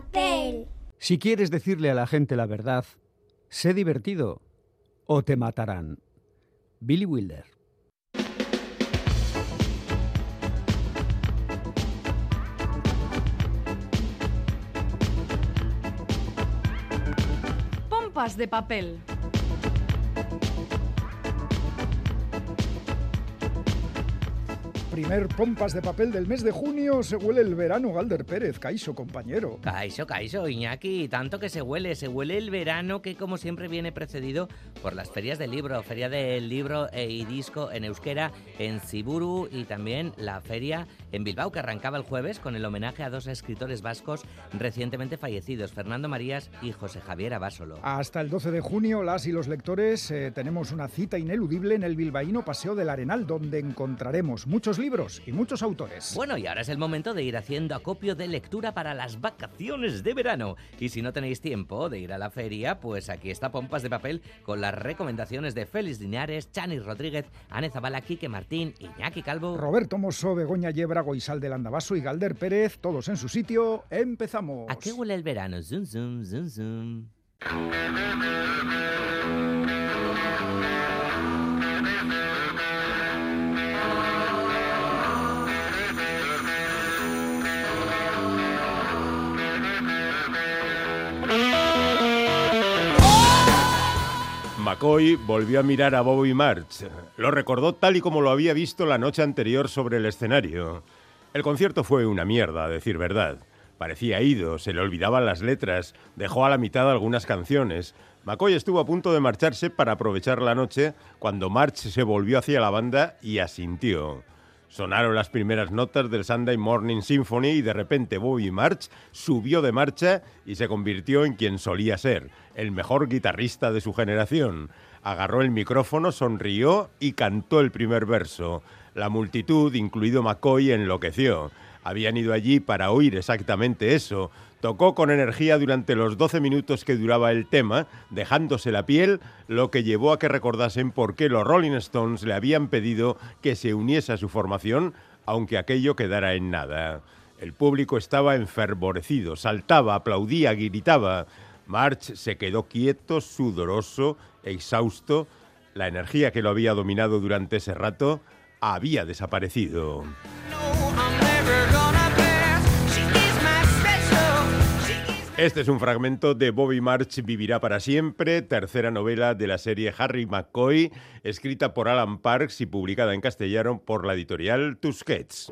papel. Si quieres decirle a la gente la verdad, sé divertido o te matarán. Billy Wilder. Pompas de papel. Primer pompas de papel del mes de junio, se huele el verano, Galder Pérez, Caiso, compañero. Caiso, Caiso, Iñaki, tanto que se huele, se huele el verano que como siempre viene precedido por las ferias del libro, feria del libro e y disco en euskera en Siburu y también la feria en Bilbao que arrancaba el jueves con el homenaje a dos escritores vascos recientemente fallecidos, Fernando Marías y José Javier Abásolo. Hasta el 12 de junio, las y los lectores eh, tenemos una cita ineludible en el bilbaíno Paseo del Arenal, donde encontraremos muchos libros y muchos autores. Bueno, y ahora es el momento de ir haciendo acopio de lectura para las vacaciones de verano. Y si no tenéis tiempo de ir a la feria, pues aquí está Pompas de Papel con las recomendaciones de Félix Linares, Chani Rodríguez, Ane Zabala, Quique Martín, Iñaki Calvo, Roberto Mosso, Begoña Yebra, Goizal del Andabaso y Galder Pérez, todos en su sitio. Empezamos. ¿A qué huele el verano? Zoom, zoom, zoom, zoom. McCoy volvió a mirar a Bobby March. Lo recordó tal y como lo había visto la noche anterior sobre el escenario. El concierto fue una mierda, a decir verdad. Parecía ido, se le olvidaban las letras, dejó a la mitad algunas canciones. McCoy estuvo a punto de marcharse para aprovechar la noche cuando March se volvió hacia la banda y asintió. Sonaron las primeras notas del Sunday Morning Symphony y de repente Bobby March subió de marcha y se convirtió en quien solía ser, el mejor guitarrista de su generación. Agarró el micrófono, sonrió y cantó el primer verso. La multitud, incluido McCoy, enloqueció. Habían ido allí para oír exactamente eso. Tocó con energía durante los 12 minutos que duraba el tema, dejándose la piel, lo que llevó a que recordasen por qué los Rolling Stones le habían pedido que se uniese a su formación, aunque aquello quedara en nada. El público estaba enfervorecido, saltaba, aplaudía, gritaba. March se quedó quieto, sudoroso, exhausto. La energía que lo había dominado durante ese rato había desaparecido. Este es un fragmento de Bobby March Vivirá para siempre, tercera novela de la serie Harry McCoy, escrita por Alan Parks y publicada en castellano por la editorial Tusquets.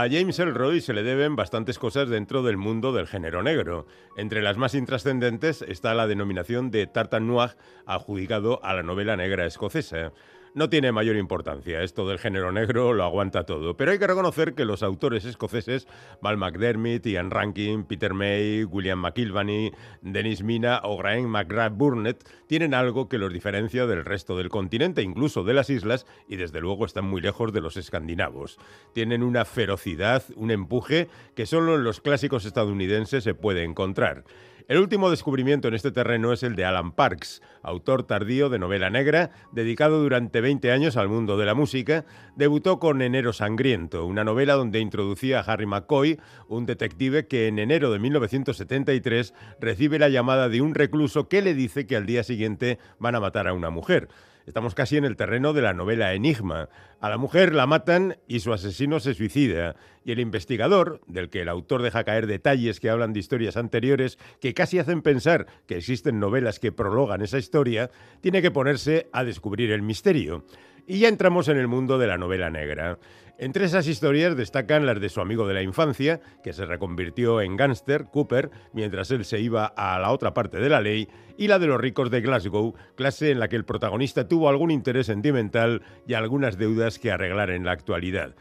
A James Elroy se le deben bastantes cosas dentro del mundo del género negro. Entre las más intrascendentes está la denominación de Tartan Noir adjudicado a la novela negra escocesa. No tiene mayor importancia, esto del género negro lo aguanta todo, pero hay que reconocer que los autores escoceses, Val McDermott, Ian Rankin, Peter May, William McIlvany, Dennis Mina o Graham McGrath Burnett, tienen algo que los diferencia del resto del continente, incluso de las islas, y desde luego están muy lejos de los escandinavos. Tienen una ferocidad, un empuje que solo en los clásicos estadounidenses se puede encontrar. El último descubrimiento en este terreno es el de Alan Parks, autor tardío de novela negra, dedicado durante 20 años al mundo de la música. Debutó con Enero Sangriento, una novela donde introducía a Harry McCoy, un detective que en enero de 1973 recibe la llamada de un recluso que le dice que al día siguiente van a matar a una mujer. Estamos casi en el terreno de la novela Enigma. A la mujer la matan y su asesino se suicida. Y el investigador, del que el autor deja caer detalles que hablan de historias anteriores que casi hacen pensar que existen novelas que prologan esa historia, tiene que ponerse a descubrir el misterio. Y ya entramos en el mundo de la novela negra. Entre esas historias destacan las de su amigo de la infancia, que se reconvirtió en gángster, Cooper, mientras él se iba a la otra parte de la ley, y la de los ricos de Glasgow, clase en la que el protagonista tuvo algún interés sentimental y algunas deudas que arreglar en la actualidad.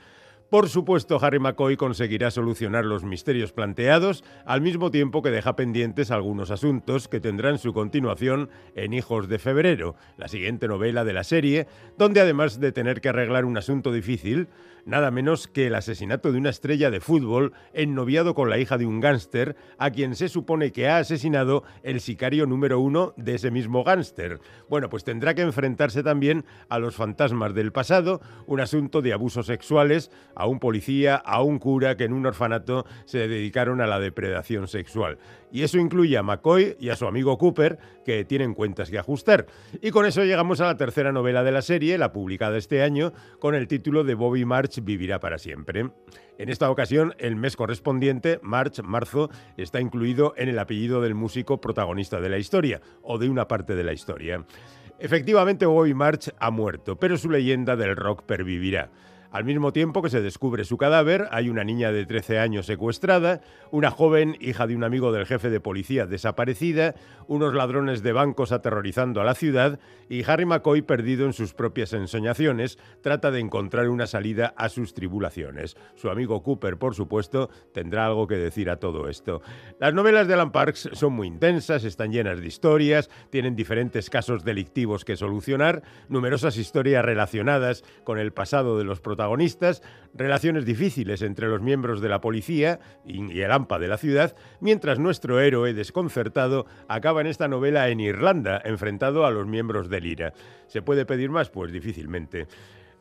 Por supuesto, Harry McCoy conseguirá solucionar los misterios planteados, al mismo tiempo que deja pendientes algunos asuntos que tendrán su continuación en Hijos de Febrero, la siguiente novela de la serie, donde además de tener que arreglar un asunto difícil, nada menos que el asesinato de una estrella de fútbol ennoviado con la hija de un gángster a quien se supone que ha asesinado el sicario número uno de ese mismo gángster. Bueno, pues tendrá que enfrentarse también a los fantasmas del pasado, un asunto de abusos sexuales, a un policía, a un cura que en un orfanato se dedicaron a la depredación sexual. Y eso incluye a McCoy y a su amigo Cooper, que tienen cuentas que ajustar. Y con eso llegamos a la tercera novela de la serie, la publicada este año, con el título de Bobby March vivirá para siempre. En esta ocasión, el mes correspondiente, March, marzo, está incluido en el apellido del músico protagonista de la historia, o de una parte de la historia. Efectivamente, Bobby March ha muerto, pero su leyenda del rock pervivirá. Al mismo tiempo que se descubre su cadáver, hay una niña de 13 años secuestrada, una joven hija de un amigo del jefe de policía desaparecida, unos ladrones de bancos aterrorizando a la ciudad y Harry McCoy perdido en sus propias ensoñaciones, trata de encontrar una salida a sus tribulaciones. Su amigo Cooper, por supuesto, tendrá algo que decir a todo esto. Las novelas de Alan Parks son muy intensas, están llenas de historias, tienen diferentes casos delictivos que solucionar, numerosas historias relacionadas con el pasado de los protagonistas protagonistas, relaciones difíciles entre los miembros de la policía y el AMPA de la ciudad, mientras nuestro héroe desconcertado acaba en esta novela en Irlanda, enfrentado a los miembros del IRA. ¿Se puede pedir más? Pues difícilmente.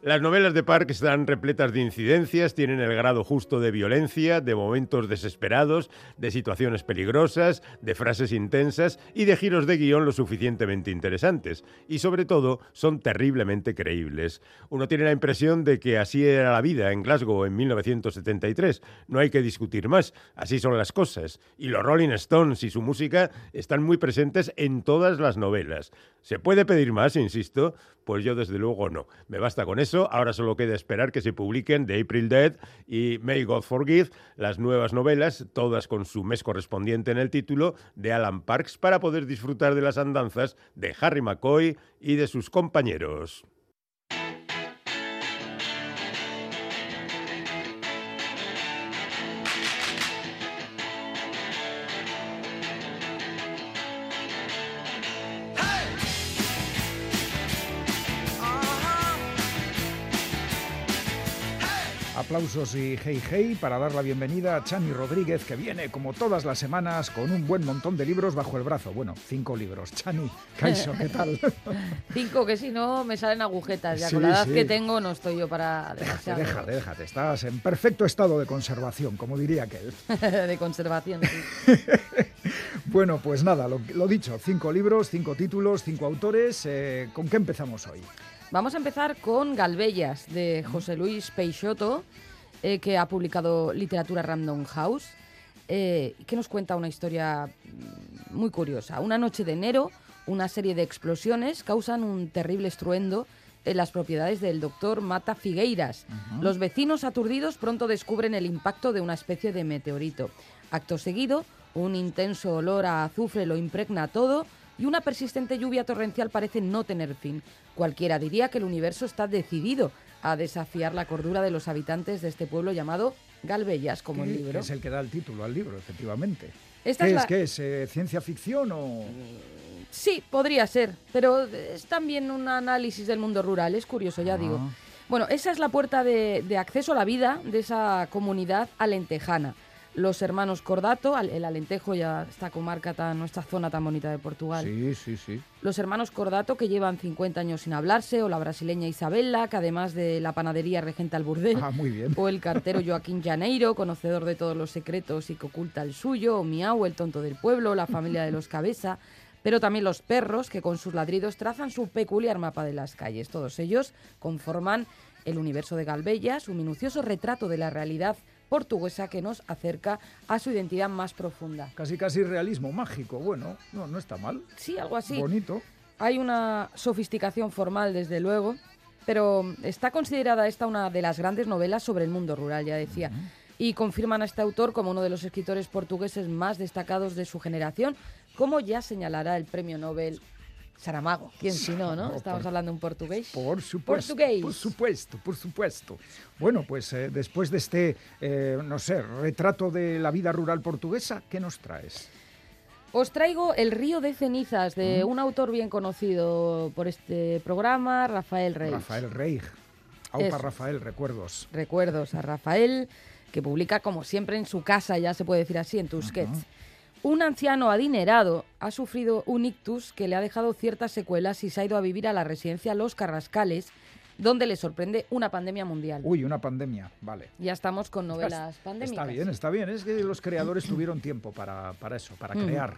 Las novelas de Park están repletas de incidencias, tienen el grado justo de violencia, de momentos desesperados, de situaciones peligrosas, de frases intensas y de giros de guion lo suficientemente interesantes. Y sobre todo, son terriblemente creíbles. Uno tiene la impresión de que así era la vida en Glasgow en 1973. No hay que discutir más, así son las cosas. Y los Rolling Stones y su música están muy presentes en todas las novelas. ¿Se puede pedir más, insisto? Pues yo desde luego no. Me basta con eso. Ahora solo queda esperar que se publiquen The April Dead y May God Forgive, las nuevas novelas, todas con su mes correspondiente en el título, de Alan Parks, para poder disfrutar de las andanzas de Harry McCoy y de sus compañeros. Aplausos y hey hey para dar la bienvenida a Chani Rodríguez, que viene como todas las semanas con un buen montón de libros bajo el brazo. Bueno, cinco libros. Chani, ¿qué tal? cinco, que si no me salen agujetas. Ya con la edad que tengo no estoy yo para... Déjate, déjate, déjate. Estás en perfecto estado de conservación, como diría aquel. de conservación, sí. bueno, pues nada, lo, dicho, cinco libros, cinco títulos, cinco autores. Eh, ¿Con qué empezamos hoy? Vamos a empezar con Galbellas, de José Luis Peixoto, eh, que ha publicado Literatura Random House, eh, que nos cuenta una historia mm, muy curiosa. Una noche de enero, una serie de explosiones causan un terrible estruendo en las propiedades del doctor Mata Figueiras. Los vecinos aturdidos pronto descubren el impacto de una especie de meteorito. Acto seguido, un intenso olor a azufre lo impregna todo y una persistente lluvia torrencial parece no tener fin. Cualquiera diría que el universo está decidido a desafiar la cordura de los habitantes de este pueblo llamado Galbellas, como el libro. Es el que da el título al libro, efectivamente. ¿Qué es, ¿Qué es? Eh, ¿Ciencia ficción o...? Sí, podría ser, pero es también un análisis del mundo rural, es curioso, ya digo. Ah. Bueno, esa es la puerta de, de acceso a la vida de esa comunidad alentejana los hermanos Cordato, el Alentejo, ya esta comarca, tan, nuestra zona tan bonita de Portugal. Sí, sí, sí. Los hermanos Cordato, que llevan 50 años sin hablarse, o la brasileña Isabella, que además de la panadería regenta el burdel. Ah, muy bien. O el cartero Joaquín Janeiro, conocedor de todos los secretos y que oculta el suyo, o Miau, el tonto del pueblo, la familia de los Cabeza pero también los perros que con sus ladridos trazan su peculiar mapa de las calles. Todos ellos conforman el universo de Galbella, su minucioso retrato de la realidad portuguesa que nos acerca a su identidad más profunda. Casi casi realismo mágico, bueno, no, no está mal. Sí, algo así. Bonito. Hay una sofisticación formal, desde luego, pero está considerada esta una de las grandes novelas sobre el mundo rural, ya decía. Y confirman a este autor como uno de los escritores portugueses más destacados de su generación, como ya señalará el premio Nobel Saramago, ¿quién si no, no? Estamos hablando en portugués. Por supuesto. Por supuesto, por supuesto. Bueno, pues eh, después de este, eh, no sé, retrato de la vida rural portuguesa, ¿qué nos traes? Os traigo El río de cenizas de mm. un autor bien conocido por este programa, Rafael Reig. Rafael Reig. Aupa. Rafael, recuerdos. Recuerdos a Rafael, que publica como siempre en su casa, ya se puede decir así, en Tusquets. Un anciano adinerado ha sufrido un ictus que le ha dejado ciertas secuelas y se ha ido a vivir a la residencia Los Carrascales, donde le sorprende una pandemia mundial. Uy, una pandemia, vale. Ya estamos con novelas pandémicas. Está bien, está bien. Es que los creadores tuvieron tiempo para, para eso, para Mm. crear.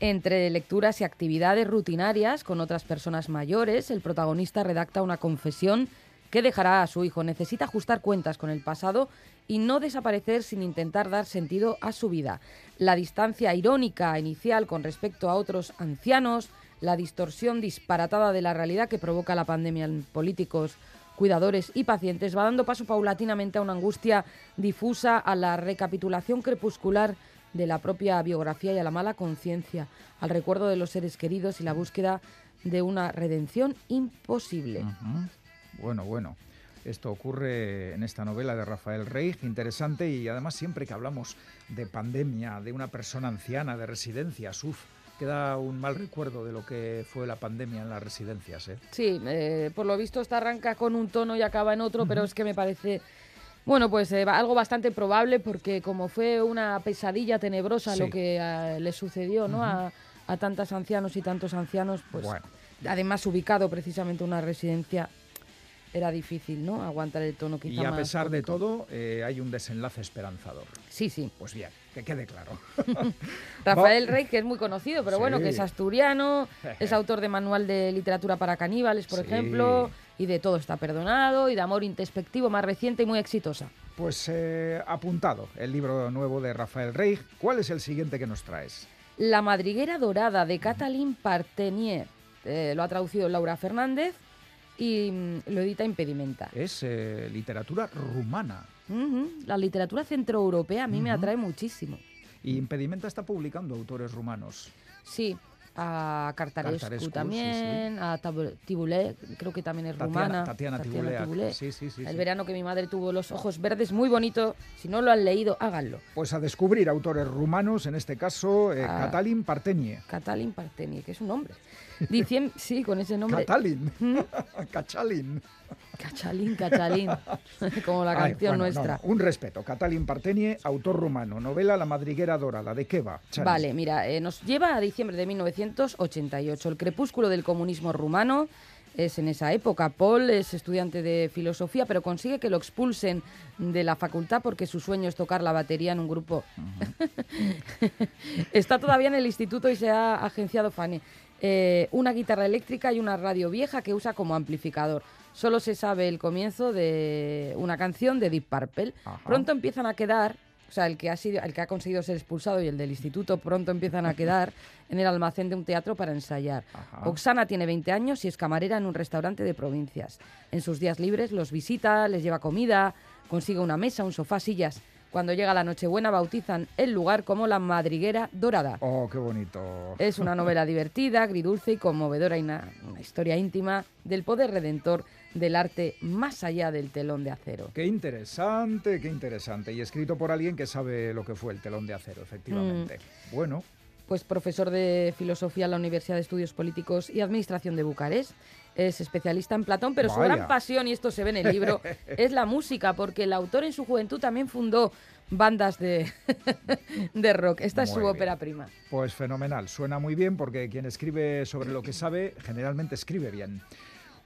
Entre lecturas y actividades rutinarias con otras personas mayores, el protagonista redacta una confesión que dejará a su hijo. Necesita ajustar cuentas con el pasado y no desaparecer sin intentar dar sentido a su vida. La distancia irónica inicial con respecto a otros ancianos, la distorsión disparatada de la realidad que provoca la pandemia en políticos, cuidadores y pacientes va dando paso paulatinamente a una angustia difusa, a la recapitulación crepuscular de la propia biografía y a la mala conciencia, al recuerdo de los seres queridos y la búsqueda de una redención imposible. Bueno, bueno. Esto ocurre en esta novela de Rafael Reig, interesante y además siempre que hablamos de pandemia, de una persona anciana, de residencias, uf, queda un mal recuerdo de lo que fue la pandemia en las residencias. ¿eh? Sí, eh, por lo visto esta arranca con un tono y acaba en otro, pero es que me parece, bueno, pues eh, algo bastante probable porque como fue una pesadilla tenebrosa Sí. lo que eh, le sucedió ¿no? a, a tantos ancianos y tantos ancianos, pues Bueno. además ubicado precisamente en una residencia, era difícil, ¿no? Aguantar el tono quizá Y a más pesar de todo, eh, hay un desenlace esperanzador. Sí, sí. Pues bien, que quede claro. Rafael Rey, que es muy conocido, pero bueno, que es asturiano, es autor de manual de literatura para caníbales, por Sí. ejemplo, y de Todo está perdonado, y de Amor introspectivo, más reciente y muy exitosa. Pues eh, apuntado el libro nuevo de Rafael Reig. ¿Cuál es el siguiente que nos traes? La madriguera dorada de Catalín Partenier, eh, lo ha traducido Laura Fernández y mm, lo edita Impedimenta. Es eh, literatura rumana. La literatura centroeuropea a mí me atrae muchísimo. Y Impedimenta está publicando autores rumanos. Sí, a Cartarescu, Cartarescu, sí, también, a Tibulé, creo que también es Tatiana- rumana. Tatiana Tibuleac. Sí, sí, sí, El verano que mi madre tuvo los ojos verdes, muy bonito. Si no lo han leído, háganlo. Pues a descubrir autores rumanos, en este caso eh, Ah. Catalin Partenie. Catalin Parteni, que es un nombre. Diciem, sí, con ese nombre. Catalin. Cachalin. Cachalín, Cachalín. Como la Ay, canción bueno, nuestra. no, un respeto. Catalin Partenie, autor rumano. Novela La madriguera dorada. ¿De qué va? Chani? Vale, mira, eh, nos lleva a diciembre de 1988. El crepúsculo del comunismo rumano es en esa época. Paul es estudiante de filosofía, pero consigue que lo expulsen de la facultad porque su sueño es tocar la batería en un grupo. Está todavía en el instituto y se ha agenciado Fanny. Eh, una guitarra eléctrica y una radio vieja que usa como amplificador. Solo se sabe el comienzo de una canción de Deep Purple. Ajá. Pronto empiezan a quedar, o sea, el que ha sido, el que ha conseguido ser expulsado y el del instituto pronto empiezan a quedar en el almacén de un teatro para ensayar. Ajá. Oksana tiene 20 años y es camarera en un restaurante de provincias. En sus días libres los visita, les lleva comida, consigue una mesa, un sofá, sillas. Cuando llega la Nochebuena bautizan el lugar como la Madriguera Dorada. Oh, qué bonito. Es una novela divertida, agridulce y conmovedora y una, una historia íntima del poder redentor del arte más allá del telón de acero. Qué interesante, qué interesante. Y escrito por alguien que sabe lo que fue el telón de acero, efectivamente. Mm. Bueno, Pues profesor de filosofía en la Universidad de Estudios Políticos y Administración de Bucarest. Es especialista en Platón, pero su gran pasión, y esto se ve en el libro, es la música, porque el autor en su juventud también fundó bandas de, de rock. Esta es su bien. ópera prima. pues fenomenal. Suena muy bien porque quien escribe sobre lo que sabe generalmente escribe bien.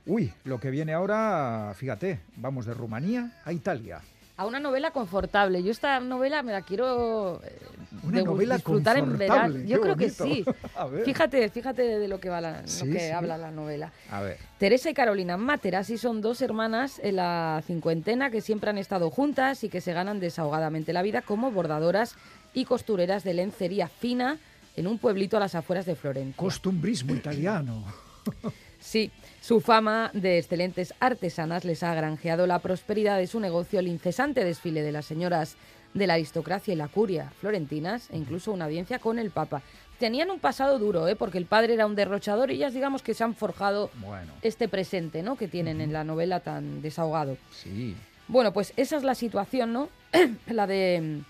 Uy, lo que viene ahora, fíjate, vamos de Rumanía a Italia. A una novela confortable. Yo esta novela me la quiero eh, Una de- novela disfrutar en verano. Yo creo que sí. Fíjate, fíjate de lo que va la, lo que sí. habla la novela. A ver, Teresa y Carolina Materasi son dos hermanas en la cincuentena que siempre han estado juntas y que se ganan desahogadamente la vida como bordadoras y costureras de lencería fina en un pueblito a las afueras de Florencia. costumbrismo italiano. Sí, su fama de excelentes artesanas les ha granjeado la prosperidad de su negocio, el incesante desfile de las señoras de la aristocracia y la curia florentinas e incluso una audiencia con el Papa. Tenían un pasado duro, ¿eh? porque el padre era un derrochador y ellas digamos que se han forjado Bueno, este presente ¿no? que tienen en la novela tan desahogado. sí. Bueno, pues esa es la situación, ¿no? la de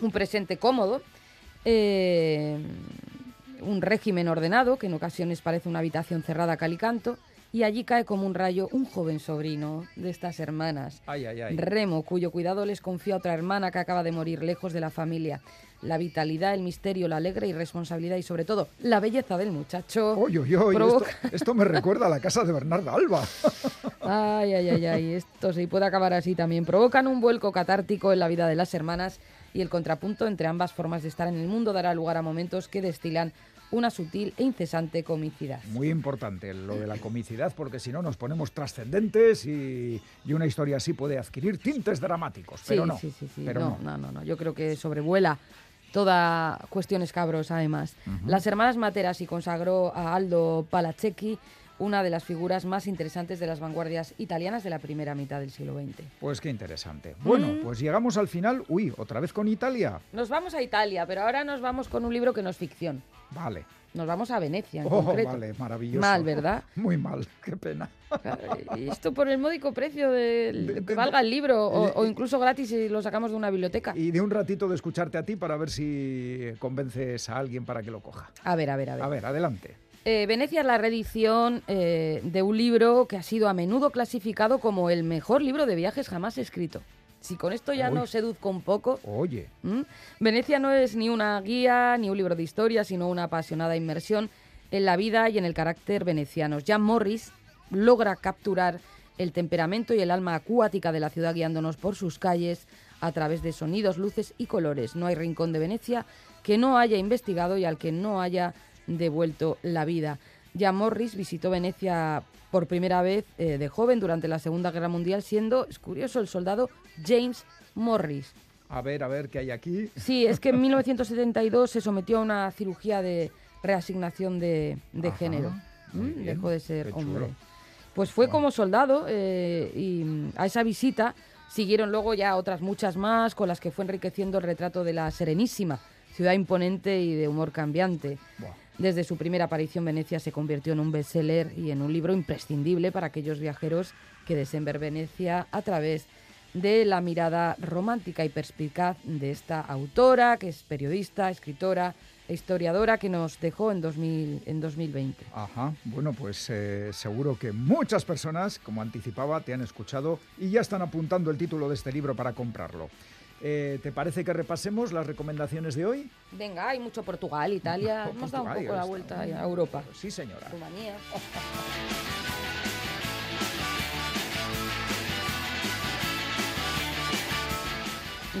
mm, un presente cómodo, eh, un régimen ordenado, que en ocasiones parece una habitación cerrada a cal y canto, y allí cae como un rayo un joven sobrino de estas hermanas, Ay, ay, ay. Remo, cuyo cuidado les confía otra hermana que acaba de morir lejos de la familia. La vitalidad, el misterio, la alegre irresponsabilidad y sobre todo la belleza del muchacho. Oye, oye, oye, provoca- esto, esto me recuerda a la casa de Bernarda Alba. Ay, ay, ay, ay, esto sí puede acabar así también. Provocan un vuelco catártico en la vida de las hermanas y el contrapunto entre ambas formas de estar en el mundo dará lugar a momentos que destilan una sutil e incesante comicidad. Muy importante lo de la comicidad, porque si no nos ponemos trascendentes y, y una historia así puede adquirir tintes dramáticos. Pero sí, no. sí, sí, sí. Pero no, no. no, no, no. Yo creo que sobrevuela toda cuestión escabros, además. Las hermanas Materas y consagró a Aldo Palacecchi una de las figuras más interesantes de las vanguardias italianas de la primera mitad del siglo XX. Pues qué interesante. Bueno, Mm. pues llegamos al final. Uy, otra vez con Italia. Nos vamos a Italia, pero ahora nos vamos con un libro que no es ficción. Vale. Nos vamos a Venecia, en Oh, concreto. vale, maravilloso. Mal, ¿verdad? Muy mal, qué pena. Y esto por el módico precio de, De- que valga el libro, o, o incluso gratis si lo sacamos de una biblioteca. Y de un ratito de escucharte a ti para ver si convences a alguien para que lo coja. A ver, a ver, a ver. A ver, adelante. Eh, Venecia es la reedición eh, de un libro que ha sido a menudo clasificado como el mejor libro de viajes jamás escrito. Si con esto ya no seduzco un poco, Oye. Venecia no es ni una guía ni un libro de historia, sino una apasionada inmersión en la vida y en el carácter venecianos. Jan Morris logra capturar el temperamento y el alma acuática de la ciudad guiándonos por sus calles a través de sonidos, luces y colores. No hay rincón de Venecia que no haya investigado y al que no haya devuelto la vida. Jan Morris visitó Venecia por primera vez eh, de joven durante la Segunda Guerra Mundial, siendo, es curioso, el soldado James Morris. a ver, a ver qué hay aquí. Sí, es que en 1972 se sometió a una cirugía de reasignación de, de Ajá, género. ¿Mm? Dejó de ser hombre. Pues fue como soldado eh, y mm, a esa visita siguieron luego ya otras muchas más con las que fue enriqueciendo el retrato de la Serenísima, ciudad imponente y de humor cambiante. Desde su primera aparición, Venecia se convirtió en un bestseller y en un libro imprescindible para aquellos viajeros que deseen ver Venecia a través de la mirada romántica y perspicaz de esta autora, que es periodista, escritora e historiadora, que nos dejó en, 2000, en 2020. Ajá, bueno, pues eh, seguro que muchas personas, como anticipaba, te han escuchado y ya están apuntando el título de este libro para comprarlo. Eh, ¿Te parece que repasemos las recomendaciones de hoy? Venga, hay mucho Portugal, Italia, hemos dado un poco la vuelta a Europa. Sí, señora. Rumanía.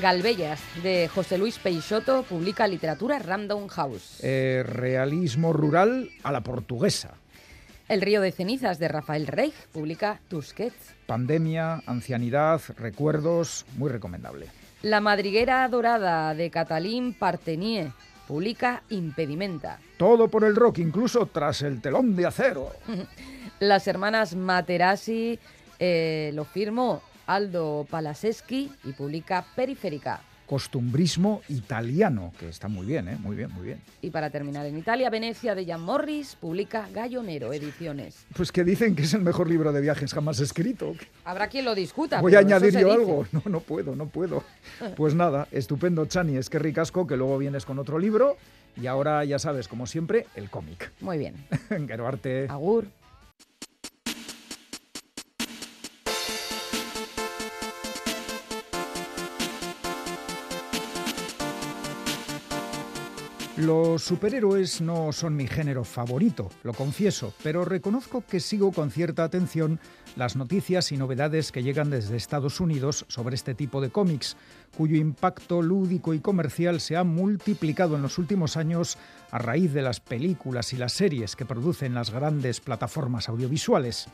Galbellas, de José Luis Peixoto, publica literatura Random House. Eh, realismo rural a la portuguesa. El río de cenizas, de Rafael Reich, publica Tusquets. Pandemia, ancianidad, recuerdos, muy recomendable. La madriguera dorada, de Catalín Partenier, publica Impedimenta. Todo por el rock, incluso tras el telón de acero. Las hermanas Materassi eh, lo firmó Aldo Palaseschi y publica Periférica. Costumbrismo italiano, que está muy bien, ¿eh? Muy bien, muy bien. Y para terminar, en Italia, Venecia de Jan Morris publica Gallonero Ediciones. Pues que dicen que es el mejor libro de viajes jamás escrito. Habrá quien lo discuta. Voy a añadir yo dice. algo. No, no puedo, no puedo. Pues nada, estupendo, Chani. Es que ricasco que luego vienes con otro libro. Y ahora, ya sabes, como siempre, el cómic. Muy bien. Gero arte. Agur. Los superhéroes no son mi género favorito, lo confieso, pero reconozco que sigo con cierta atención las noticias y novedades que llegan desde Estados Unidos sobre este tipo de cómics, cuyo impacto lúdico y comercial se ha multiplicado en los últimos años a raíz de las películas y las series que producen las grandes plataformas audiovisuales.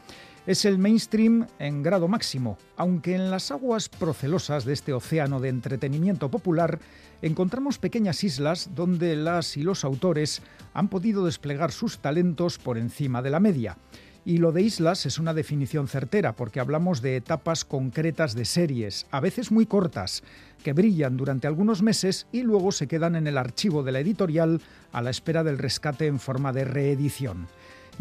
Es el mainstream en grado máximo, aunque en las aguas procelosas de este océano de entretenimiento popular encontramos pequeñas islas donde las y los autores han podido desplegar sus talentos por encima de la media. Y lo de islas es una definición certera porque hablamos de etapas concretas de series, a veces muy cortas, que brillan durante algunos meses y luego se quedan en el archivo de la editorial a la espera del rescate en forma de reedición.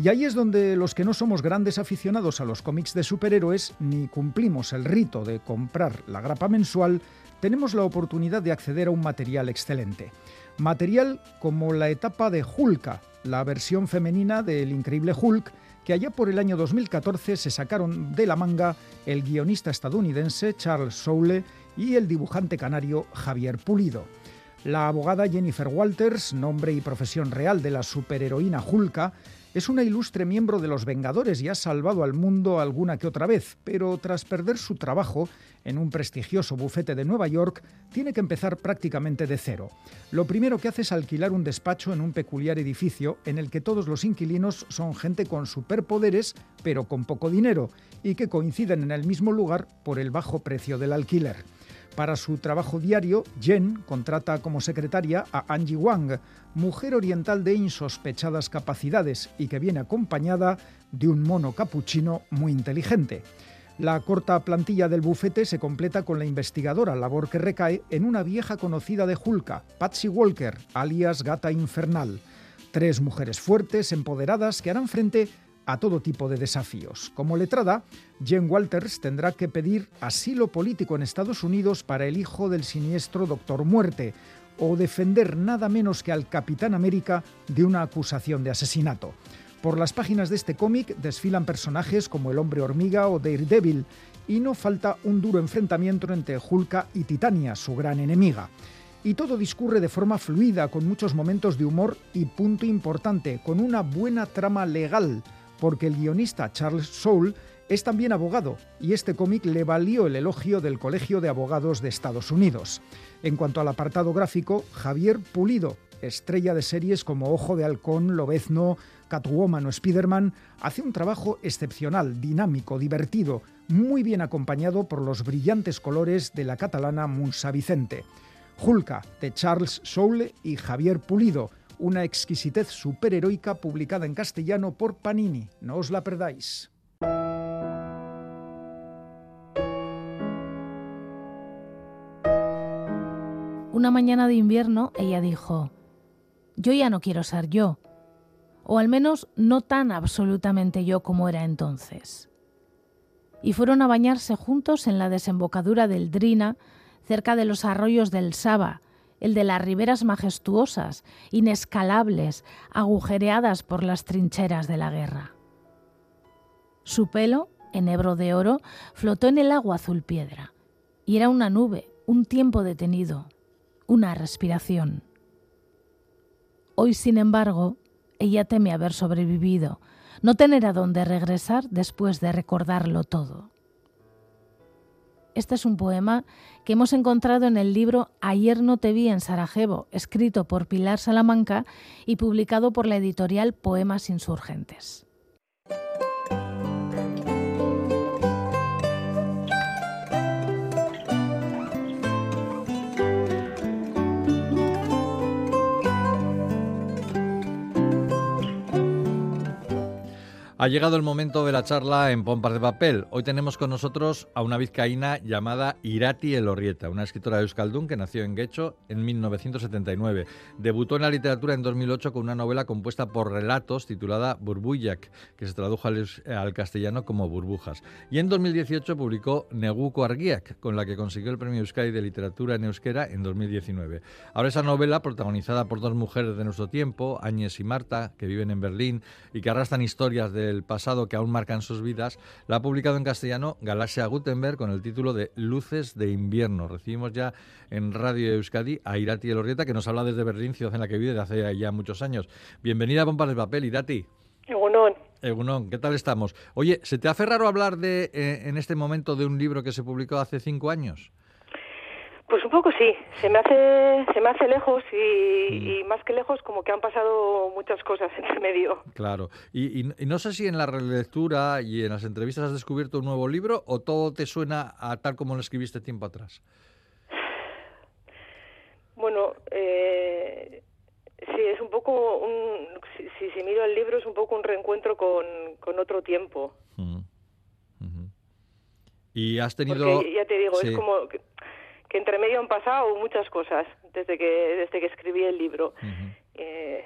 Y ahí es donde los que no somos grandes aficionados a los cómics de superhéroes ni cumplimos el rito de comprar la grapa mensual, tenemos la oportunidad de acceder a un material excelente. Material como la etapa de Hulka, la versión femenina del increíble Hulk, que allá por el año 2014 se sacaron de la manga el guionista estadounidense Charles Soule y el dibujante canario Javier Pulido. La abogada Jennifer Walters, nombre y profesión real de la superheroína Hulka, es una ilustre miembro de los Vengadores y ha salvado al mundo alguna que otra vez, pero tras perder su trabajo en un prestigioso bufete de Nueva York, tiene que empezar prácticamente de cero. Lo primero que hace es alquilar un despacho en un peculiar edificio en el que todos los inquilinos son gente con superpoderes, pero con poco dinero, y que coinciden en el mismo lugar por el bajo precio del alquiler. Para su trabajo diario, Jen contrata como secretaria a Angie Wang, mujer oriental de insospechadas capacidades y que viene acompañada de un mono capuchino muy inteligente. La corta plantilla del bufete se completa con la investigadora, labor que recae en una vieja conocida de Hulka, Patsy Walker, alias Gata Infernal. Tres mujeres fuertes, empoderadas, que harán frente a todo tipo de desafíos. Como letrada, Jen Walters tendrá que pedir asilo político en Estados Unidos para el hijo del siniestro Doctor Muerte o defender nada menos que al Capitán América de una acusación de asesinato. Por las páginas de este cómic desfilan personajes como el Hombre Hormiga o Daredevil y no falta un duro enfrentamiento entre Hulka y Titania, su gran enemiga. Y todo discurre de forma fluida, con muchos momentos de humor y, punto importante, con una buena trama legal, porque el guionista Charles Soule es también abogado y este cómic le valió el elogio del Colegio de Abogados de Estados Unidos. En cuanto al apartado gráfico, Javier Pulido, estrella de series como Ojo de Halcón, Lobezno, Catwoman o Spider-Man, hace un trabajo excepcional, dinámico, divertido, muy bien acompañado por los brillantes colores de la catalana Munsa Vicente. Hulka, de Charles Soule y Javier Pulido, una exquisitez superheroica publicada en castellano por Panini. No os la perdáis. Una mañana de invierno ella dijo, yo ya no quiero ser yo, o al menos no tan absolutamente yo como era entonces. Y fueron a bañarse juntos en la desembocadura del Drina, cerca de los arroyos del Saba, el de las riberas majestuosas, inescalables, agujereadas por las trincheras de la guerra. Su pelo, enebro de oro, flotó en el agua azul piedra, y era una nube, un tiempo detenido, una respiración. Hoy, sin embargo, ella teme haber sobrevivido, no tener a dónde regresar después de recordarlo todo. Este es un poema que hemos encontrado en el libro Ayer no te vi en Sarajevo, escrito por Pilar Salamanca y publicado por la editorial Poemas Insurgentes. Ha llegado el momento de la charla en Pompas de Papel. Hoy tenemos con nosotros a una vizcaína llamada Irati Elorrieta, una escritora de Euskaldun que nació en Guecho en 1979. Debutó en la literatura en 2008 con una novela compuesta por relatos titulada Burbuyak, que se tradujo al, castellano como Burbujas. Y en 2018 publicó Neguko Argiak, con la que consiguió el premio Euskadi de Literatura en Euskera en 2019. Ahora esa novela, protagonizada por dos mujeres de nuestro tiempo, Áñez y Marta, que viven en Berlín y que arrastran historias de el pasado que aún marcan sus vidas, la ha publicado en castellano Galaxia Gutenberg con el título de Luces de invierno. Recibimos ya en Radio Euskadi a Irati Elorrieta, que nos habla desde Berlín, ciudad en la que vive desde hace ya muchos años. Bienvenida a Pompas de Papel, Irati. Egunon. Egunon, ¿qué tal estamos? Oye, ¿se te hace raro hablar de, eh, en este momento de un libro que se publicó hace cinco años? Pues un poco sí, se me hace, se me hace lejos y, mm. más que lejos como que han pasado muchas cosas en el medio. Claro, y, no sé si en la relectura y en las entrevistas has descubierto un nuevo libro o todo te suena a tal como lo escribiste tiempo atrás. Bueno, eh, sí, es un poco, un, si, si, miro el libro es un poco un reencuentro con, con otro tiempo. Mm, y has tenido... ya te digo, es como que entre medio han pasado muchas cosas desde que desde que escribí el libro. Eh,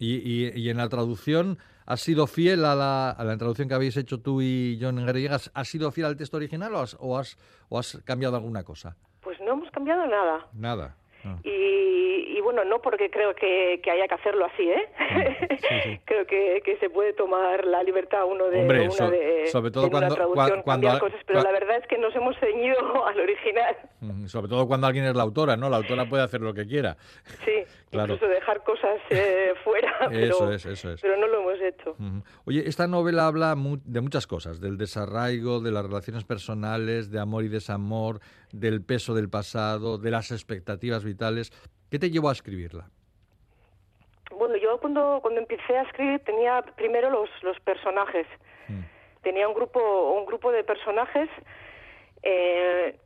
¿Y, y, en la traducción has sido fiel a la, a la traducción que habéis hecho tú y John Garrigues? ¿Has sido fiel al texto original o has, o has, o has cambiado alguna cosa? Pues no hemos cambiado nada. Nada. Y, y bueno, no porque creo que, que haya que hacerlo así, ¿eh? creo que, que, se puede tomar la libertad uno de Hombre, una so- de sobre todo una cuando- traducción cua- cuando- cambiar cosas, pero la verdad es que nos hemos ceñido al original. Mm, Sobre todo cuando alguien es la autora, ¿no? La autora puede hacer lo que quiera. Sí, Claro. incluso dejar cosas eh, fuera, pero, Eso es, eso es. pero no lo hemos hecho. Oye, esta novela habla mu- de muchas cosas, del desarraigo, de las relaciones personales, de amor y desamor, del peso del pasado, de las expectativas vitales. ¿Qué te llevó a escribirla? Bueno, yo cuando, cuando empecé a escribir tenía primero los, los personajes. Mm. Tenía un grupo, un grupo de personajes eh,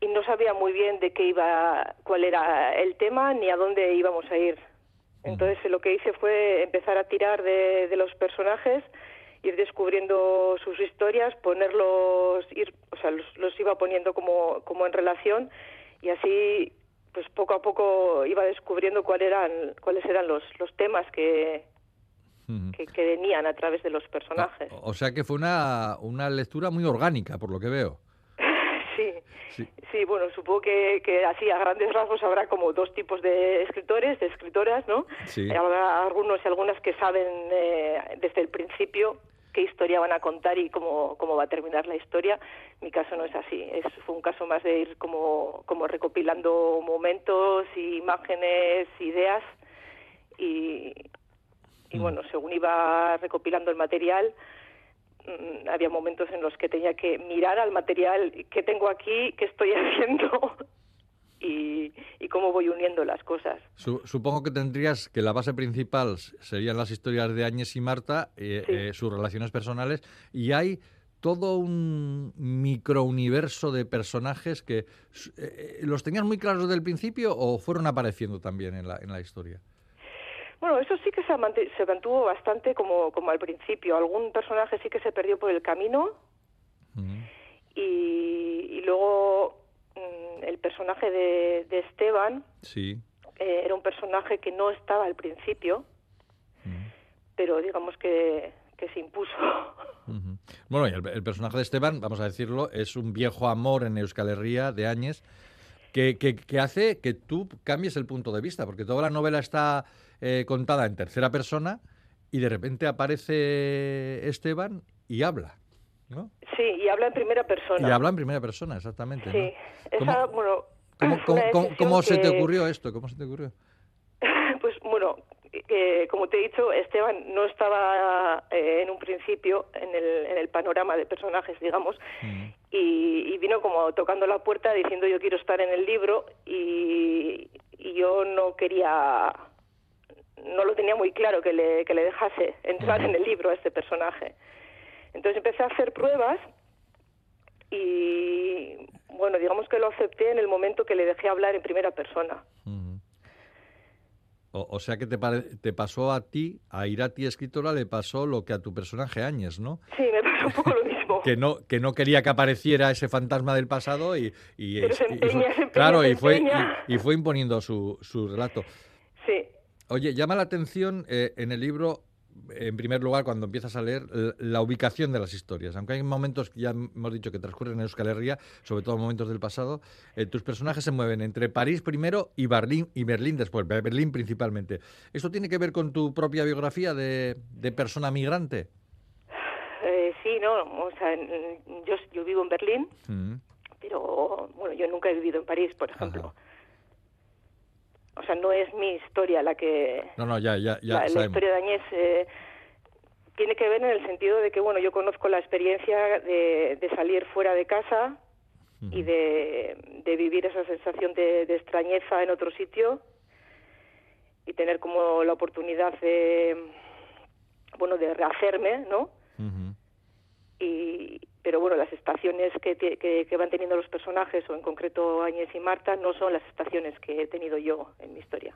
y no sabía muy bien de qué iba, cuál era el tema ni a dónde íbamos a ir. Entonces lo que hice fue empezar a tirar de, de los personajes, ir descubriendo sus historias, ponerlos, ir, o sea, los, los iba poniendo como, como en relación y así pues poco a poco iba descubriendo cuál eran, cuáles eran los, los temas que, que, que venían a través de los personajes. O sea que fue una, una lectura muy orgánica, por lo que veo. Sí, Sí. sí, bueno, supongo que, que así a grandes rasgos habrá como dos tipos de escritores, de escritoras, ¿no? Sí. Habrá algunos y algunas que saben eh, desde el principio qué historia van a contar y cómo, cómo va a terminar la historia. Mi caso no es así, es, fue un caso más de ir como, como recopilando momentos, imágenes, ideas y, y Mm. bueno, según iba recopilando el material, mm, había momentos en los que tenía que mirar al material que tengo aquí, qué estoy haciendo y, y cómo voy uniendo las cosas. Su- supongo que tendrías que la base principal serían las historias de Áñez y Marta, eh, Sí. eh, sus relaciones personales, y hay todo un microuniverso de personajes que eh, eh, los tenías muy claros desde el principio o fueron apareciendo también en la, en la historia. Bueno, eso sí que se, se mantuvo bastante como, como al principio. Algún personaje sí que se perdió por el camino Ujú. y, y luego el personaje de, de Esteban Sí. eh, era un personaje que no estaba al principio, pero digamos que, que se impuso. Bueno, y el, el personaje de Esteban, vamos a decirlo, es un viejo amor en Euskal Herria de Áñez que, que- que hace que tú cambies el punto de vista, porque toda la novela está eh, contada en tercera persona y de repente aparece Esteban y habla, ¿no? Sí, y habla en primera persona. Y habla en primera persona, exactamente. Sí, ¿no? esa, ¿Cómo, bueno, cómo- cómo- cómo- cómo se te que- ocurrió esto? ¿Cómo se te ocurrió? Pues bueno, que, como te he dicho, Esteban no estaba eh, en un principio en el, en el panorama de personajes, digamos, Mm. y, y vino como tocando la puerta diciendo yo quiero estar en el libro y, y yo no quería, no lo tenía muy claro que le, que le dejase entrar en el libro a este personaje. Entonces empecé a hacer pruebas y bueno, digamos que lo acepté en el momento que le dejé hablar en primera persona. O, o sea que te, pasó a ti, a Irati escritora, le pasó lo que a tu personaje Áñez, ¿no? Sí, me pasó un poco lo mismo. que no que no quería que apareciera ese fantasma del pasado y, y- Pero se y- y empeña, fue- se empeña, claro se fue y fue imponiendo su, su relato Sí. oye llama la atención eh, en el libro en primer lugar cuando empiezas a leer la ubicación de las historias. Aunque hay momentos que ya hemos dicho que transcurren en Euskal Herria sobre todo momentos del pasado eh, tus personajes se mueven entre París primero y Berlín y Berlín después Be- Berlín principalmente. Esto tiene que ver con tu propia biografía de, de persona migrante Eh, sí, no, o sea, yo, yo vivo en Berlín, Mm, pero bueno, yo nunca he vivido en París, por ejemplo. Ajá. O sea, no es mi historia la que... no no ya ya ya la, la historia de Añez eh, tiene que ver en el sentido de que, bueno, yo conozco la experiencia de, de salir fuera de casa y de, de vivir esa sensación de, de extrañeza en otro sitio y tener como la oportunidad de, bueno, de rehacerme, ¿no? Y pero bueno las estaciones que, tie- que, que van teniendo los personajes o en concreto Áñez y Marta no son las estaciones que he tenido yo en mi historia.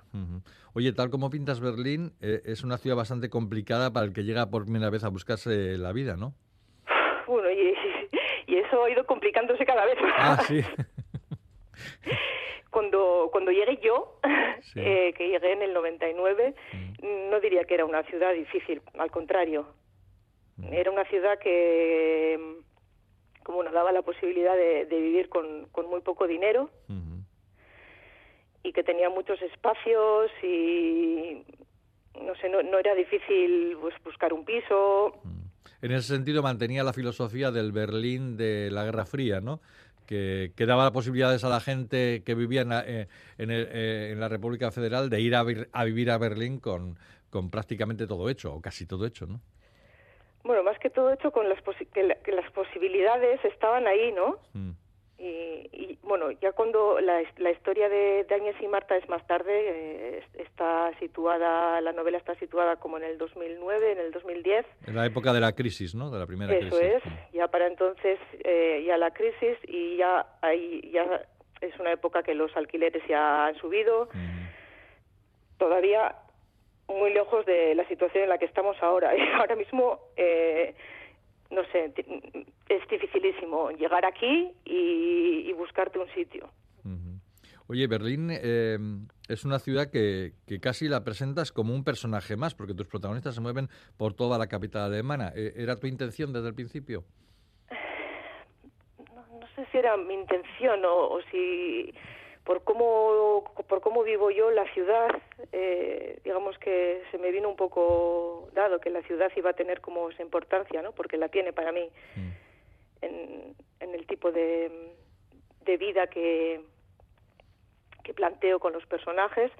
Oye, tal como pintas Berlín, eh, es una ciudad bastante complicada para el que llega por primera vez a buscarse la vida, ¿no? bueno y, y eso ha ido complicándose cada vez más Ah, sí. cuando cuando llegué yo Sí. eh, que llegué en el 99 Mm. no diría que era una ciudad difícil al contrario era una ciudad que como nos daba la posibilidad de, de vivir con, con muy poco dinero y que tenía muchos espacios y no sé, no, no era difícil pues, buscar un piso. En ese sentido mantenía la filosofía del Berlín de la Guerra Fría, ¿no? Que, que daba posibilidades a la gente que vivía en la, eh, en el- eh, en la República Federal de ir a, vir- a vivir a Berlín con, con prácticamente todo hecho, o casi todo hecho, ¿no? Bueno, más que todo hecho con las posi- que, la- que las posibilidades estaban ahí, ¿no? Mm. Y, y, bueno, ya cuando la, la historia de, de Áñez y Marta es más tarde, eh, es- está situada, la novela está situada como en el 2009, en el 2010. En la época de la crisis, ¿no? De la primera Eso crisis. es, ya para entonces eh, ya la crisis y ya es una época que los alquileres ya han subido. Mm. Todavía muy lejos de la situación en la que estamos ahora. Y ahora mismo, eh, no sé, es dificilísimo llegar aquí y, y buscarte un sitio. Oye, Berlín eh, es una ciudad que, que casi la presentas como un personaje más, porque tus protagonistas se mueven por toda la capital alemana. Eh, ¿Era tu intención desde el principio? no, no sé si era mi intención o, o si por cómo por cómo vivo yo la ciudad eh, digamos que se me vino un poco dado que la ciudad iba a tener como esa importancia no porque la tiene para mí en, en el tipo de, de vida que que planteo con los personajes